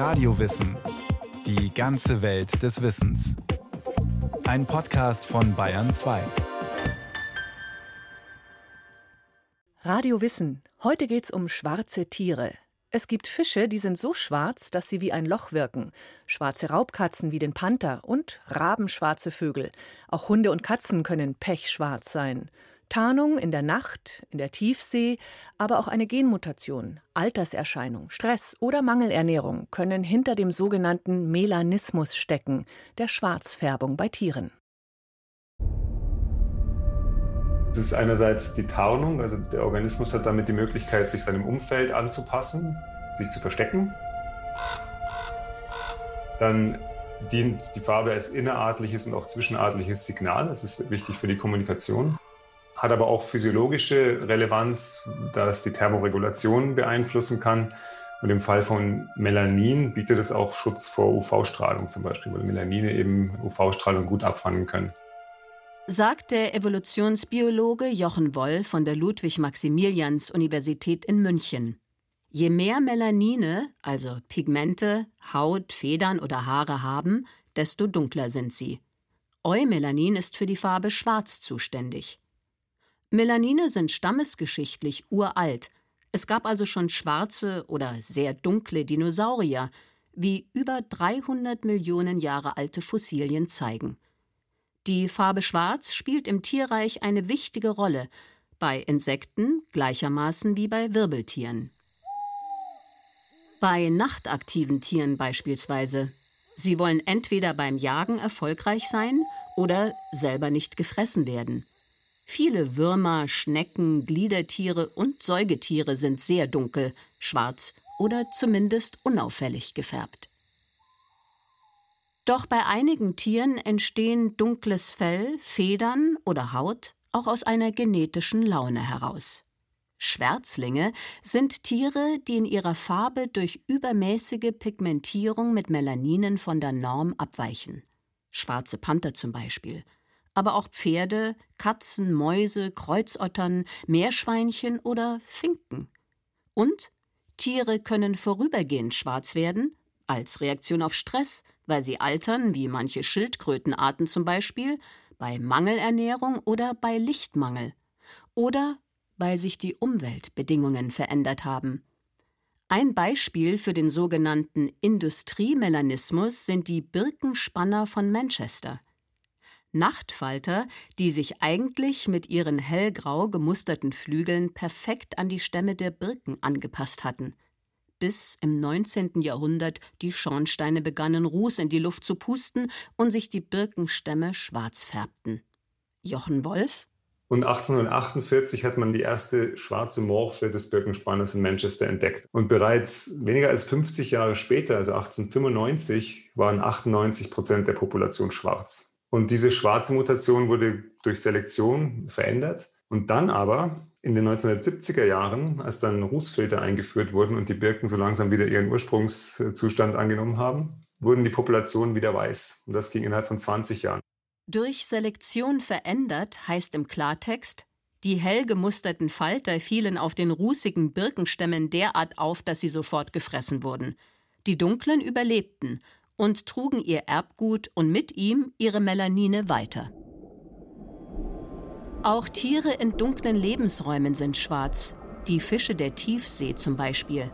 Radiowissen. Die ganze Welt des Wissens. Ein Podcast von Bayern 2. Radio Wissen. Heute geht's um schwarze Tiere. Es gibt Fische, die sind so schwarz, dass sie wie ein Loch wirken. Schwarze Raubkatzen wie den Panther und rabenschwarze Vögel. Auch Hunde und Katzen können pechschwarz sein. Tarnung in der Nacht, in der Tiefsee, aber auch eine Genmutation, Alterserscheinung, Stress oder Mangelernährung können hinter dem sogenannten Melanismus stecken, der Schwarzfärbung bei Tieren. Es ist einerseits die Tarnung, also der Organismus hat damit die Möglichkeit, sich seinem Umfeld anzupassen, sich zu verstecken. Dann dient die Farbe als innerartliches und auch zwischenartliches Signal. Das ist wichtig für die Kommunikation. Hat aber auch physiologische Relevanz, da es die Thermoregulation beeinflussen kann. Und im Fall von Melanin bietet es auch Schutz vor UV-Strahlung zum Beispiel, weil Melanine eben UV-Strahlung gut abfangen können sagt der Evolutionsbiologe Jochen Woll von der Ludwig-Maximilians-Universität in München. Je mehr Melanine, also Pigmente, Haut, Federn oder Haare haben, desto dunkler sind sie. Eumelanin ist für die Farbe Schwarz zuständig. Melanine sind stammesgeschichtlich uralt. Es gab also schon schwarze oder sehr dunkle Dinosaurier, wie über 300 Millionen Jahre alte Fossilien zeigen. Die Farbe Schwarz spielt im Tierreich eine wichtige Rolle, bei Insekten gleichermaßen wie bei Wirbeltieren. Bei nachtaktiven Tieren beispielsweise. Sie wollen entweder beim Jagen erfolgreich sein oder selber nicht gefressen werden. Viele Würmer, Schnecken, Gliedertiere und Säugetiere sind sehr dunkel, schwarz oder zumindest unauffällig gefärbt. Doch bei einigen Tieren entstehen dunkles Fell, Federn oder Haut auch aus einer genetischen Laune heraus. Schwärzlinge sind Tiere, die in ihrer Farbe durch übermäßige Pigmentierung mit Melaninen von der Norm abweichen. Schwarze Panther zum Beispiel. Aber auch Pferde, Katzen, Mäuse, Kreuzottern, Meerschweinchen oder Finken. Und Tiere können vorübergehend schwarz werden, als Reaktion auf Stress, weil sie altern, wie manche Schildkrötenarten zum Beispiel, bei Mangelernährung oder bei Lichtmangel. Oder weil sich die Umweltbedingungen verändert haben. Ein Beispiel für den sogenannten Industriemelanismus sind die Birkenspanner von Manchester. Nachtfalter, die sich eigentlich mit ihren hellgrau gemusterten Flügeln perfekt an die Stämme der Birken angepasst hatten – bis im 19. Jahrhundert die Schornsteine begannen, Ruß in die Luft zu pusten und sich die Birkenstämme schwarz färbten. Jochen Wolf? Und 1848 hat man die erste schwarze Morphe des Birkenspanners in Manchester entdeckt. Und bereits weniger als 50 Jahre später, also 1895, waren 98 Prozent der Population schwarz. Und diese schwarze Mutation wurde durch Selektion verändert. Und dann aber in den 1970er Jahren, als dann Rußfilter eingeführt wurden und die Birken so langsam wieder ihren Ursprungszustand angenommen haben, wurden die Populationen wieder weiß. Und das ging innerhalb von 20 Jahren. Durch Selektion verändert heißt im Klartext, die hell gemusterten Falter fielen auf den rußigen Birkenstämmen derart auf, dass sie sofort gefressen wurden. Die dunklen überlebten und trugen ihr Erbgut und mit ihm ihre Melanine weiter. Auch Tiere in dunklen Lebensräumen sind schwarz, die Fische der Tiefsee zum Beispiel.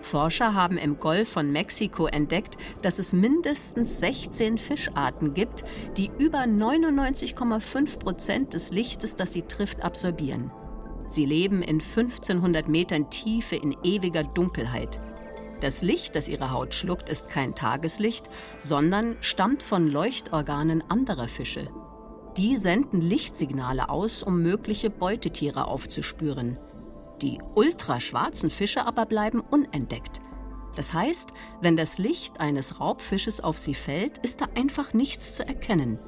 Forscher haben im Golf von Mexiko entdeckt, dass es mindestens 16 Fischarten gibt, die über 99,5 Prozent des Lichtes, das sie trifft, absorbieren. Sie leben in 1500 Metern Tiefe in ewiger Dunkelheit. Das Licht, das ihre Haut schluckt, ist kein Tageslicht, sondern stammt von Leuchtorganen anderer Fische. Die senden Lichtsignale aus, um mögliche Beutetiere aufzuspüren. Die ultraschwarzen Fische aber bleiben unentdeckt. Das heißt, wenn das Licht eines Raubfisches auf sie fällt, ist da einfach nichts zu erkennen.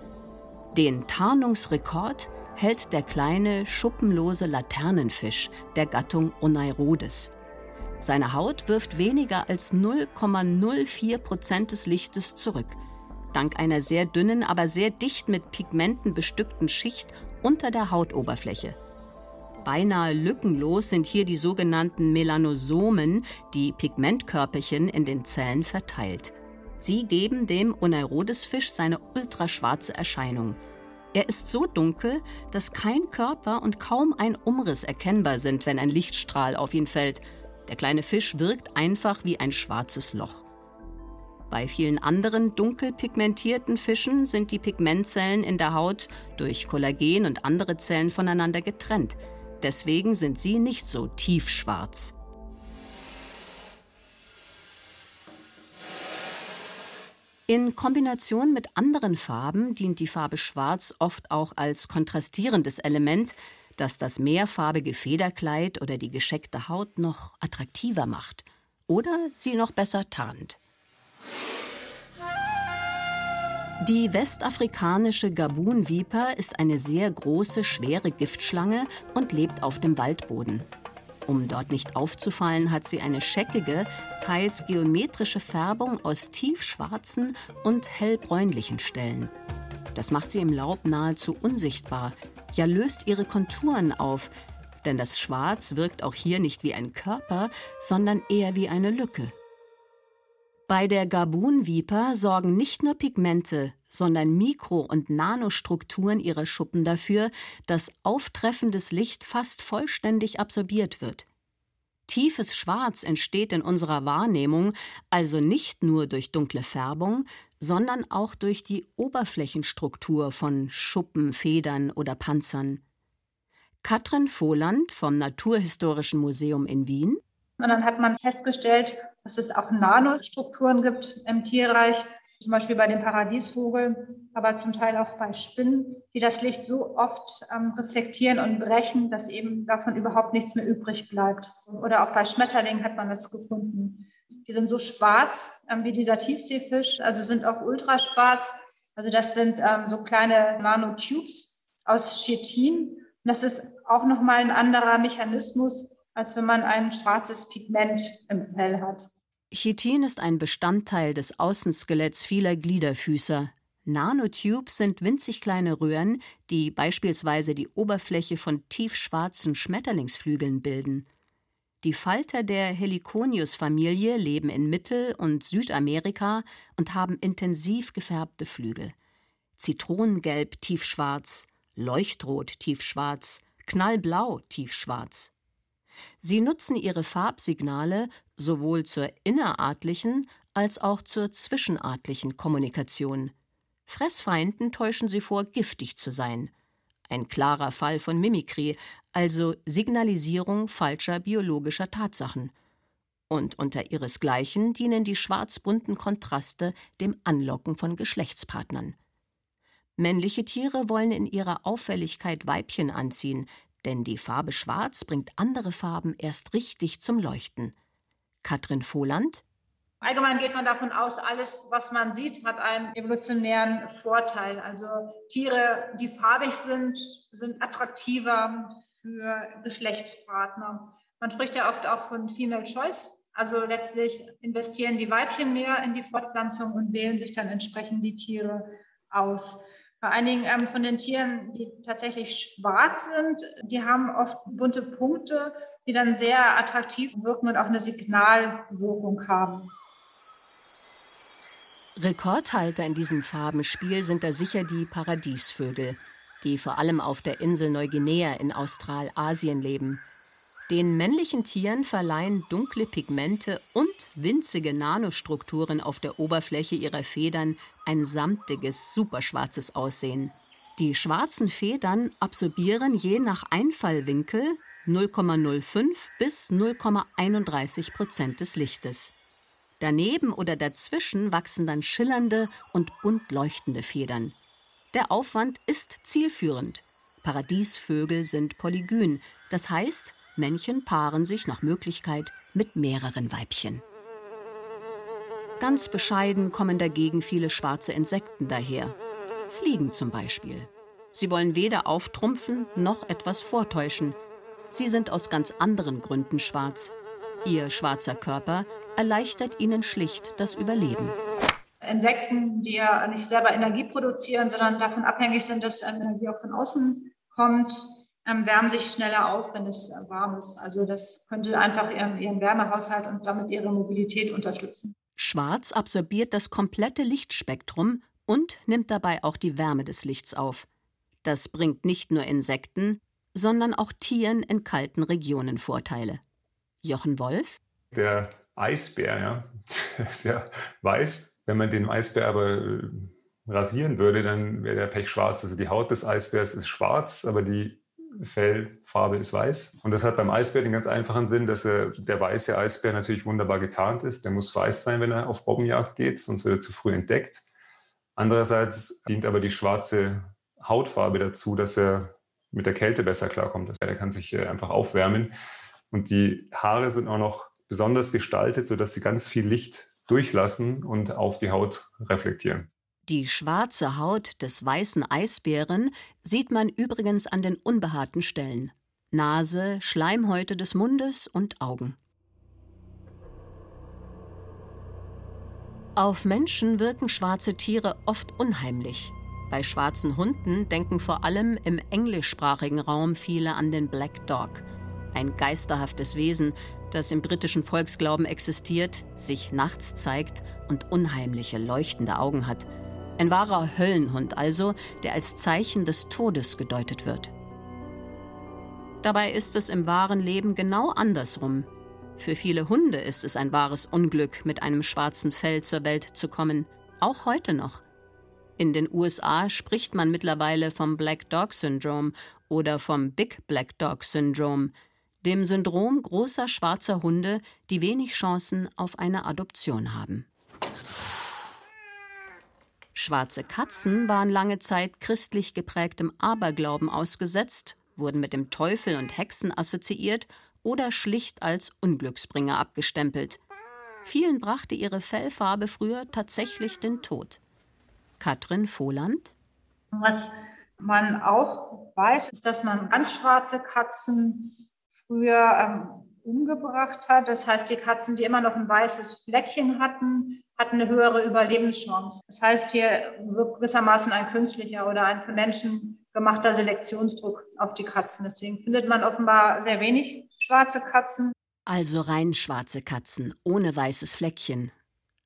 Den Tarnungsrekord hält der kleine, schuppenlose Laternenfisch der Gattung Oneirodes. Seine Haut wirft weniger als 0,04 Prozent des Lichtes zurück – dank einer sehr dünnen, aber sehr dicht mit Pigmenten bestückten Schicht unter der Hautoberfläche. Beinahe lückenlos sind hier die sogenannten Melanosomen, die Pigmentkörperchen in den Zellen verteilt. Sie geben dem Oneirodesfisch seine ultraschwarze Erscheinung. Er ist so dunkel, dass kein Körper und kaum ein Umriss erkennbar sind, wenn ein Lichtstrahl auf ihn fällt. Der kleine Fisch wirkt einfach wie ein schwarzes Loch. Bei vielen anderen dunkel pigmentierten Fischen sind die Pigmentzellen in der Haut durch Kollagen und andere Zellen voneinander getrennt. Deswegen sind sie nicht so tiefschwarz. In Kombination mit anderen Farben dient die Farbe Schwarz oft auch als kontrastierendes Element, das das mehrfarbige Federkleid oder die gescheckte Haut noch attraktiver macht oder sie noch besser tarnt. Die westafrikanische Gabun-Viper ist eine sehr große, schwere Giftschlange und lebt auf dem Waldboden. Um dort nicht aufzufallen, hat sie eine scheckige, teils geometrische Färbung aus tiefschwarzen und hellbräunlichen Stellen. Das macht sie im Laub nahezu unsichtbar, ja löst ihre Konturen auf, denn das Schwarz wirkt auch hier nicht wie ein Körper, sondern eher wie eine Lücke. Bei der Gabun-Viper sorgen nicht nur Pigmente, sondern Mikro- und Nanostrukturen ihrer Schuppen dafür, dass auftreffendes Licht fast vollständig absorbiert wird. Tiefes Schwarz entsteht in unserer Wahrnehmung also nicht nur durch dunkle Färbung, sondern auch durch die Oberflächenstruktur von Schuppen, Federn oder Panzern. Katrin Voland vom Naturhistorischen Museum in Wien und dann hat man festgestellt, dass es auch Nanostrukturen gibt im Tierreich, zum Beispiel bei dem Paradiesvogel, aber zum Teil auch bei Spinnen, die das Licht so oft ähm, reflektieren und brechen, dass eben davon überhaupt nichts mehr übrig bleibt. Oder auch bei Schmetterlingen hat man das gefunden. Die sind so schwarz ähm, wie dieser Tiefseefisch, also sind auch ultraschwarz. Also das sind ähm, so kleine Nanotubes aus Chitin. Und das ist auch nochmal ein anderer Mechanismus, als wenn man ein schwarzes Pigment im Fell hat. Chitin ist ein Bestandteil des Außenskeletts vieler Gliederfüßer. Nanotubes sind winzig kleine Röhren, die beispielsweise die Oberfläche von tiefschwarzen Schmetterlingsflügeln bilden. Die Falter der Heliconius-Familie leben in Mittel- und Südamerika und haben intensiv gefärbte Flügel. Zitronengelb tiefschwarz, Leuchtrot tiefschwarz, Knallblau tiefschwarz. Sie nutzen ihre Farbsignale sowohl zur innerartlichen als auch zur zwischenartlichen Kommunikation. Fressfeinden täuschen sie vor, giftig zu sein. Ein klarer Fall von Mimikrie, also Signalisierung falscher biologischer Tatsachen. Und unter ihresgleichen dienen die schwarz-bunten Kontraste dem Anlocken von Geschlechtspartnern. Männliche Tiere wollen in ihrer Auffälligkeit Weibchen anziehen, denn die Farbe Schwarz bringt andere Farben erst richtig zum Leuchten. Katrin Voland Allgemein geht man davon aus, alles, was man sieht, hat einen evolutionären Vorteil. Also Tiere, die farbig sind, sind attraktiver für Geschlechtspartner. Man spricht ja oft auch von Female Choice. Also letztlich investieren die Weibchen mehr in die Fortpflanzung und wählen sich dann entsprechend die Tiere aus. Bei einigen ähm, von den Tieren, die tatsächlich schwarz sind, die haben oft bunte Punkte, die dann sehr attraktiv wirken und auch eine Signalwirkung haben. Rekordhalter in diesem Farbenspiel sind da sicher die Paradiesvögel, die vor allem auf der Insel Neuguinea in Australasien leben. Den männlichen Tieren verleihen dunkle Pigmente und winzige Nanostrukturen auf der Oberfläche ihrer Federn ein samtiges, superschwarzes Aussehen. Die schwarzen Federn absorbieren je nach Einfallwinkel 0,05 bis 0,31 Prozent des Lichtes. Daneben oder dazwischen wachsen dann schillernde und bunt leuchtende Federn. Der Aufwand ist zielführend. Paradiesvögel sind polygyn, das heißt, Männchen paaren sich nach Möglichkeit mit mehreren Weibchen. Ganz bescheiden kommen dagegen viele schwarze Insekten daher. Fliegen zum Beispiel. Sie wollen weder auftrumpfen noch etwas vortäuschen. Sie sind aus ganz anderen Gründen schwarz. Ihr schwarzer Körper erleichtert ihnen schlicht das Überleben. Insekten, die ja nicht selber Energie produzieren, sondern davon abhängig sind, dass Energie auch von außen kommt, wärmen sich schneller auf, wenn es äh, warm ist. Also das könnte einfach ihren, ihren Wärmehaushalt und damit ihre Mobilität unterstützen. Schwarz absorbiert das komplette Lichtspektrum und nimmt dabei auch die Wärme des Lichts auf. Das bringt nicht nur Insekten, sondern auch Tieren in kalten Regionen Vorteile. Jochen Wolf? Der Eisbär, ja, ist ja weiß. Wenn man den Eisbär aber äh, rasieren würde, dann wäre der pechschwarz. Also die Haut des Eisbärs ist schwarz, aber die Fellfarbe ist weiß. Und das hat beim Eisbär den ganz einfachen Sinn, dass er, der weiße Eisbär natürlich wunderbar getarnt ist. Der muss weiß sein, wenn er auf Bobbenjagd geht, sonst wird er zu früh entdeckt. Andererseits dient aber die schwarze Hautfarbe dazu, dass er mit der Kälte besser klarkommt. Er kann sich äh, einfach aufwärmen. Und die Haare sind auch noch besonders gestaltet, sodass sie ganz viel Licht durchlassen und auf die Haut reflektieren. Die schwarze Haut des weißen Eisbären sieht man übrigens an den unbehaarten Stellen Nase, Schleimhäute des Mundes und Augen. Auf Menschen wirken schwarze Tiere oft unheimlich. Bei schwarzen Hunden denken vor allem im englischsprachigen Raum viele an den Black Dog, ein geisterhaftes Wesen, das im britischen Volksglauben existiert, sich nachts zeigt und unheimliche leuchtende Augen hat. Ein wahrer Höllenhund also, der als Zeichen des Todes gedeutet wird. Dabei ist es im wahren Leben genau andersrum. Für viele Hunde ist es ein wahres Unglück, mit einem schwarzen Fell zur Welt zu kommen, auch heute noch. In den USA spricht man mittlerweile vom Black Dog Syndrome oder vom Big Black Dog Syndrome, dem Syndrom großer schwarzer Hunde, die wenig Chancen auf eine Adoption haben. Schwarze Katzen waren lange Zeit christlich geprägtem Aberglauben ausgesetzt, wurden mit dem Teufel und Hexen assoziiert oder schlicht als Unglücksbringer abgestempelt. Vielen brachte ihre Fellfarbe früher tatsächlich den Tod. Katrin Voland. Was man auch weiß, ist, dass man ganz schwarze Katzen früher ähm, umgebracht hat. Das heißt, die Katzen, die immer noch ein weißes Fleckchen hatten, hatten eine höhere Überlebenschance. Das heißt, hier wirkt gewissermaßen ein künstlicher oder ein von Menschen gemachter Selektionsdruck auf die Katzen. Deswegen findet man offenbar sehr wenig schwarze Katzen. Also rein schwarze Katzen, ohne weißes Fleckchen.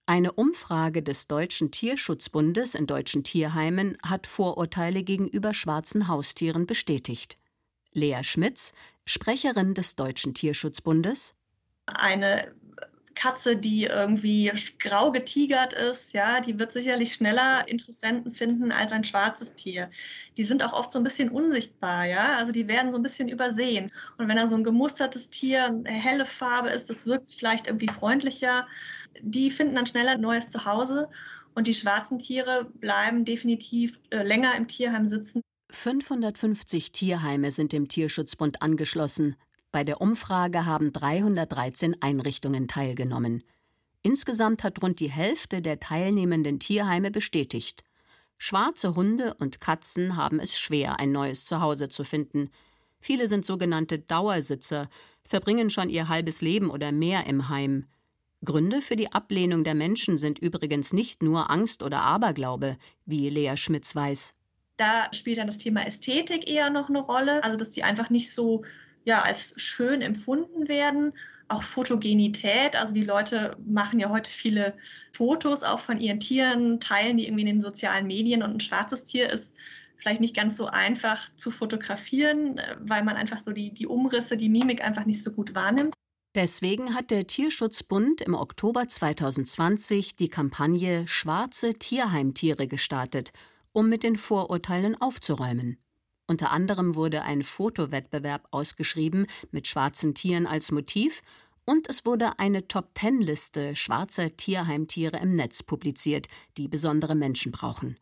Eine Umfrage des Deutschen Tierschutzbundes in deutschen Tierheimen hat Vorurteile gegenüber schwarzen Haustieren bestätigt. Lea Schmitz, Sprecherin des Deutschen Tierschutzbundes. Eine Katze, die irgendwie grau getigert ist, ja, die wird sicherlich schneller Interessenten finden als ein schwarzes Tier. Die sind auch oft so ein bisschen unsichtbar, ja, also die werden so ein bisschen übersehen. Und wenn da so ein gemustertes Tier, eine helle Farbe ist, das wirkt vielleicht irgendwie freundlicher. Die finden dann schneller ein neues Zuhause. Und die schwarzen Tiere bleiben definitiv äh, länger im Tierheim sitzen. 550 Tierheime sind dem Tierschutzbund angeschlossen, bei der Umfrage haben 313 Einrichtungen teilgenommen. Insgesamt hat rund die Hälfte der teilnehmenden Tierheime bestätigt. Schwarze Hunde und Katzen haben es schwer, ein neues Zuhause zu finden. Viele sind sogenannte Dauersitzer, verbringen schon ihr halbes Leben oder mehr im Heim. Gründe für die Ablehnung der Menschen sind übrigens nicht nur Angst oder Aberglaube, wie Lea Schmitz weiß. Da spielt dann das Thema Ästhetik eher noch eine Rolle, also dass die einfach nicht so ja als schön empfunden werden. Auch Fotogenität, also die Leute machen ja heute viele Fotos auch von ihren Tieren, teilen die irgendwie in den sozialen Medien und ein schwarzes Tier ist vielleicht nicht ganz so einfach zu fotografieren, weil man einfach so die, die Umrisse, die Mimik einfach nicht so gut wahrnimmt. Deswegen hat der Tierschutzbund im Oktober 2020 die Kampagne Schwarze Tierheimtiere gestartet, um mit den Vorurteilen aufzuräumen. Unter anderem wurde ein Fotowettbewerb ausgeschrieben mit schwarzen Tieren als Motiv und es wurde eine Top-Ten-Liste schwarzer Tierheimtiere im Netz publiziert, die besondere Menschen brauchen.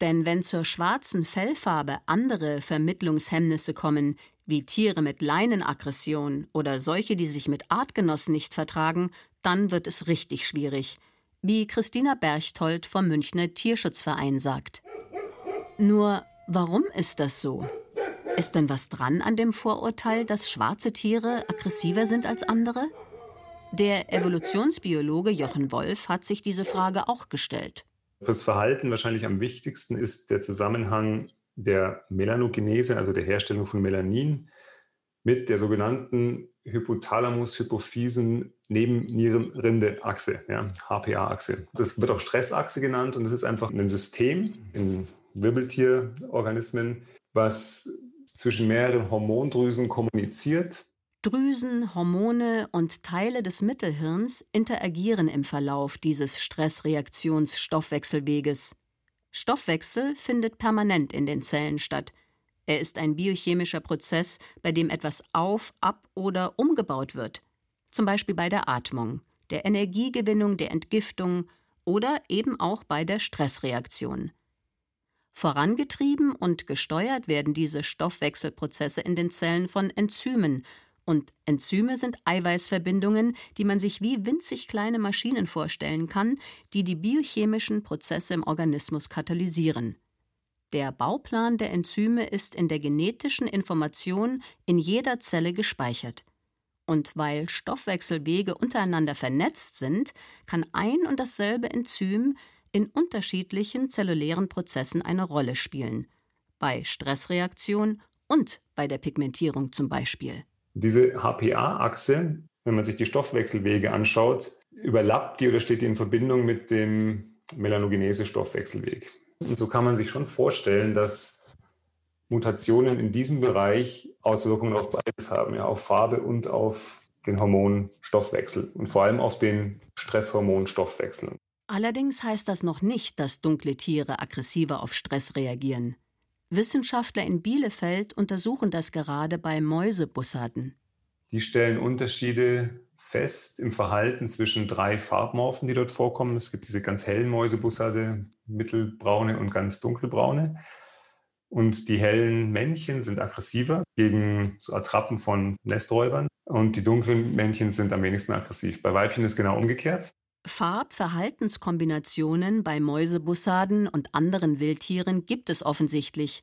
Denn wenn zur schwarzen Fellfarbe andere Vermittlungshemmnisse kommen, wie Tiere mit Leinenaggression oder solche, die sich mit Artgenossen nicht vertragen, dann wird es richtig schwierig, wie Christina Berchtold vom Münchner Tierschutzverein sagt. Nur Warum ist das so? Ist denn was dran an dem Vorurteil, dass schwarze Tiere aggressiver sind als andere? Der Evolutionsbiologe Jochen Wolf hat sich diese Frage auch gestellt. Fürs Verhalten wahrscheinlich am wichtigsten ist der Zusammenhang der Melanogenese, also der Herstellung von Melanin, mit der sogenannten Hypothalamus-Hypophysen-Nebennierenrinde-Achse, ja, HPA-Achse. Das wird auch Stressachse genannt und es ist einfach ein System in Wirbeltierorganismen, was zwischen mehreren Hormondrüsen kommuniziert. Drüsen, Hormone und Teile des Mittelhirns interagieren im Verlauf dieses Stressreaktionsstoffwechselweges. Stoffwechsel findet permanent in den Zellen statt. Er ist ein biochemischer Prozess, bei dem etwas auf, ab oder umgebaut wird. Zum Beispiel bei der Atmung, der Energiegewinnung, der Entgiftung oder eben auch bei der Stressreaktion. Vorangetrieben und gesteuert werden diese Stoffwechselprozesse in den Zellen von Enzymen, und Enzyme sind Eiweißverbindungen, die man sich wie winzig kleine Maschinen vorstellen kann, die die biochemischen Prozesse im Organismus katalysieren. Der Bauplan der Enzyme ist in der genetischen Information in jeder Zelle gespeichert. Und weil Stoffwechselwege untereinander vernetzt sind, kann ein und dasselbe Enzym in unterschiedlichen zellulären Prozessen eine Rolle spielen. Bei Stressreaktion und bei der Pigmentierung zum Beispiel. Diese HPA-Achse, wenn man sich die Stoffwechselwege anschaut, überlappt die oder steht die in Verbindung mit dem Melanogenese-Stoffwechselweg. Und so kann man sich schon vorstellen, dass Mutationen in diesem Bereich Auswirkungen auf beides haben, ja, auf Farbe und auf den Hormonstoffwechsel und vor allem auf den Stresshormonstoffwechsel. Allerdings heißt das noch nicht, dass dunkle Tiere aggressiver auf Stress reagieren. Wissenschaftler in Bielefeld untersuchen das gerade bei Mäusebussarden. Die stellen Unterschiede fest im Verhalten zwischen drei Farbmorphen, die dort vorkommen. Es gibt diese ganz hellen Mäusebussarde, mittelbraune und ganz dunkelbraune. Und die hellen Männchen sind aggressiver gegen so Attrappen von Nesträubern und die dunklen Männchen sind am wenigsten aggressiv. Bei Weibchen ist genau umgekehrt. Farb-Verhaltenskombinationen bei Mäusebussarden und anderen Wildtieren gibt es offensichtlich.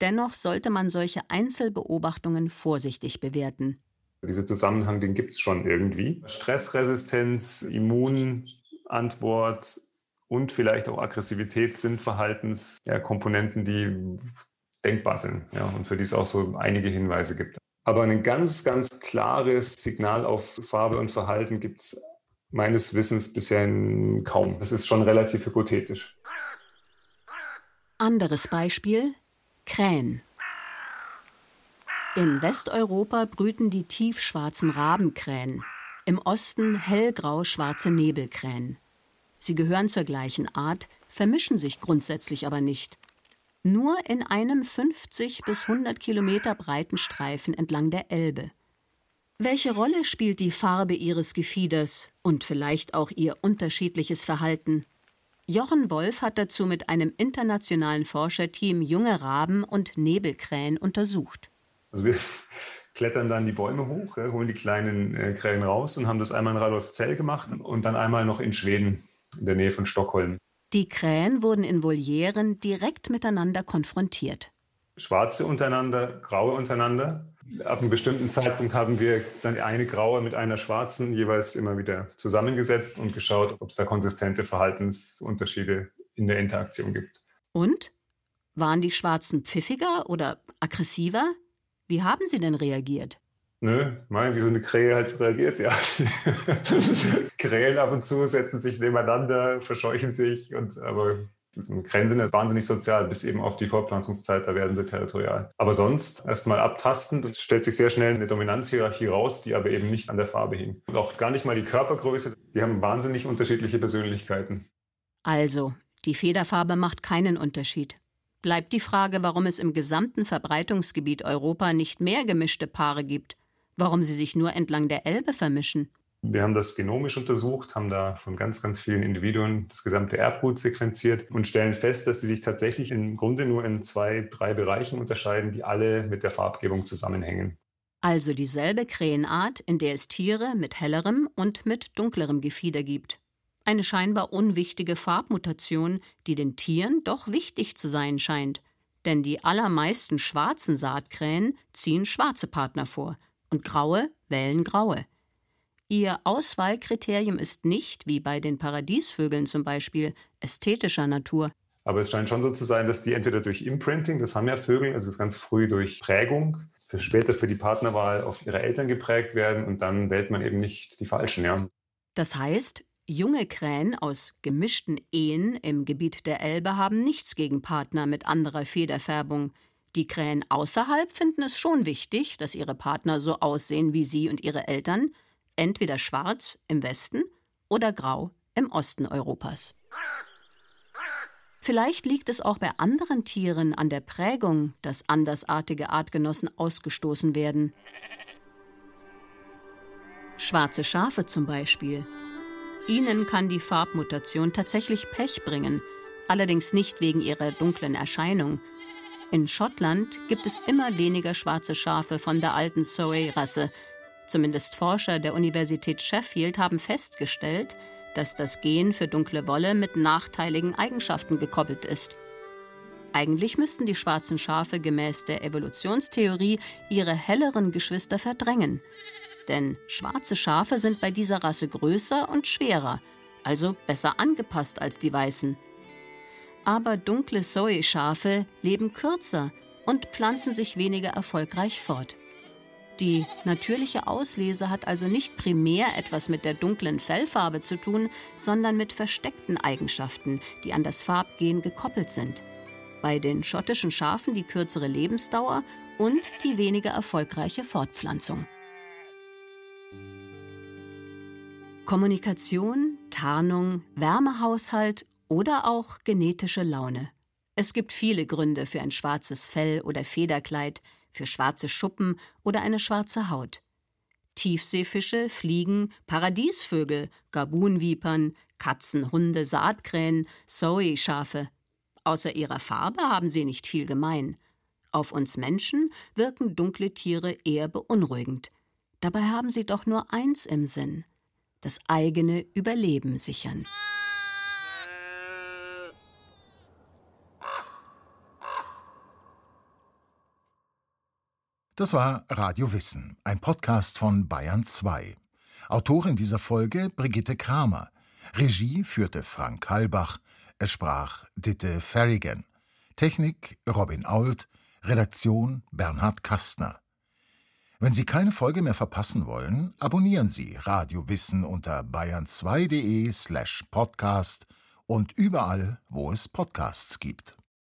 Dennoch sollte man solche Einzelbeobachtungen vorsichtig bewerten. Dieser Zusammenhang, den gibt es schon irgendwie. Stressresistenz, Immunantwort und vielleicht auch Aggressivität sind Verhaltenskomponenten, die denkbar sind ja, und für die es auch so einige Hinweise gibt. Aber ein ganz, ganz klares Signal auf Farbe und Verhalten gibt es meines Wissens bisher kaum. Das ist schon relativ hypothetisch. Anderes Beispiel: Krähen. In Westeuropa brüten die tiefschwarzen Rabenkrähen, im Osten hellgrau-schwarze Nebelkrähen. Sie gehören zur gleichen Art, vermischen sich grundsätzlich aber nicht. Nur in einem 50 bis 100 Kilometer breiten Streifen entlang der Elbe. Welche Rolle spielt die Farbe ihres Gefieders und vielleicht auch ihr unterschiedliches Verhalten? Jochen Wolf hat dazu mit einem internationalen Forscherteam junge Raben und Nebelkrähen untersucht. Also wir klettern dann die Bäume hoch, holen die kleinen äh, Krähen raus und haben das einmal in Radolfzell gemacht und dann einmal noch in Schweden, in der Nähe von Stockholm. Die Krähen wurden in Volieren direkt miteinander konfrontiert. Schwarze untereinander, graue untereinander ab einem bestimmten Zeitpunkt haben wir dann eine graue mit einer schwarzen jeweils immer wieder zusammengesetzt und geschaut, ob es da konsistente Verhaltensunterschiede in der Interaktion gibt. Und? Waren die Schwarzen pfiffiger oder aggressiver? Wie haben sie denn reagiert? Nö, mein, wie so eine Krähe halt reagiert, ja. Krähen ab und zu setzen sich nebeneinander, verscheuchen sich, und, aber Krähen sind ja wahnsinnig sozial, bis eben auf die Fortpflanzungszeit, da werden sie territorial. Aber sonst erstmal abtasten, das stellt sich sehr schnell eine Dominanzhierarchie raus, die aber eben nicht an der Farbe hing. Und auch gar nicht mal die Körpergröße, die haben wahnsinnig unterschiedliche Persönlichkeiten. Also, die Federfarbe macht keinen Unterschied. Bleibt die Frage, warum es im gesamten Verbreitungsgebiet Europa nicht mehr gemischte Paare gibt, warum sie sich nur entlang der Elbe vermischen. Wir haben das genomisch untersucht, haben da von ganz, ganz vielen Individuen das gesamte Erbgut sequenziert und stellen fest, dass die sich tatsächlich im Grunde nur in zwei, drei Bereichen unterscheiden, die alle mit der Farbgebung zusammenhängen. Also dieselbe Krähenart, in der es Tiere mit hellerem und mit dunklerem Gefieder gibt. Eine scheinbar unwichtige Farbmutation, die den Tieren doch wichtig zu sein scheint. Denn die allermeisten schwarzen Saatkrähen ziehen schwarze Partner vor und graue wählen graue. Ihr Auswahlkriterium ist nicht, wie bei den Paradiesvögeln zum Beispiel, ästhetischer Natur. Aber es scheint schon so zu sein, dass die entweder durch Imprinting, das haben ja Vögel, also das ganz früh durch Prägung, für später für die Partnerwahl auf ihre Eltern geprägt werden und dann wählt man eben nicht die falschen, ja. Das heißt, junge Krähen aus gemischten Ehen im Gebiet der Elbe haben nichts gegen Partner mit anderer Federfärbung. Die Krähen außerhalb finden es schon wichtig, dass ihre Partner so aussehen wie sie und ihre Eltern, entweder schwarz im Westen oder grau im Osten Europas. Vielleicht liegt es auch bei anderen Tieren an der Prägung, dass andersartige Artgenossen ausgestoßen werden. Schwarze Schafe zum Beispiel. Ihnen kann die Farbmutation tatsächlich Pech bringen, allerdings nicht wegen ihrer dunklen Erscheinung. In Schottland gibt es immer weniger schwarze Schafe von der alten Surrey-Rasse. Zumindest Forscher der Universität Sheffield haben festgestellt, dass das Gen für dunkle Wolle mit nachteiligen Eigenschaften gekoppelt ist. Eigentlich müssten die schwarzen Schafe gemäß der Evolutionstheorie ihre helleren Geschwister verdrängen. Denn schwarze Schafe sind bei dieser Rasse größer und schwerer, also besser angepasst als die weißen. Aber dunkle Soy-Schafe leben kürzer und pflanzen sich weniger erfolgreich fort. Die natürliche Auslese hat also nicht primär etwas mit der dunklen Fellfarbe zu tun, sondern mit versteckten Eigenschaften, die an das Farbgen gekoppelt sind. Bei den schottischen Schafen die kürzere Lebensdauer und die weniger erfolgreiche Fortpflanzung. Kommunikation, Tarnung, Wärmehaushalt oder auch genetische Laune. Es gibt viele Gründe für ein schwarzes Fell oder Federkleid, für schwarze Schuppen oder eine schwarze Haut. Tiefseefische, Fliegen, Paradiesvögel, Gabunvipern, Katzen, Hunde, Saatkrähen, Soy-Schafe. Außer ihrer Farbe haben sie nicht viel gemein. Auf uns Menschen wirken dunkle Tiere eher beunruhigend. Dabei haben sie doch nur eins im Sinn: das eigene Überleben sichern. Das war Radio Wissen, ein Podcast von Bayern 2. Autorin dieser Folge Brigitte Kramer. Regie führte Frank Halbach. Es sprach Ditte Ferrigan. Technik Robin Ault. Redaktion Bernhard Kastner. Wenn Sie keine Folge mehr verpassen wollen, abonnieren Sie Radio Wissen unter bayern2.de slash podcast und überall, wo es Podcasts gibt.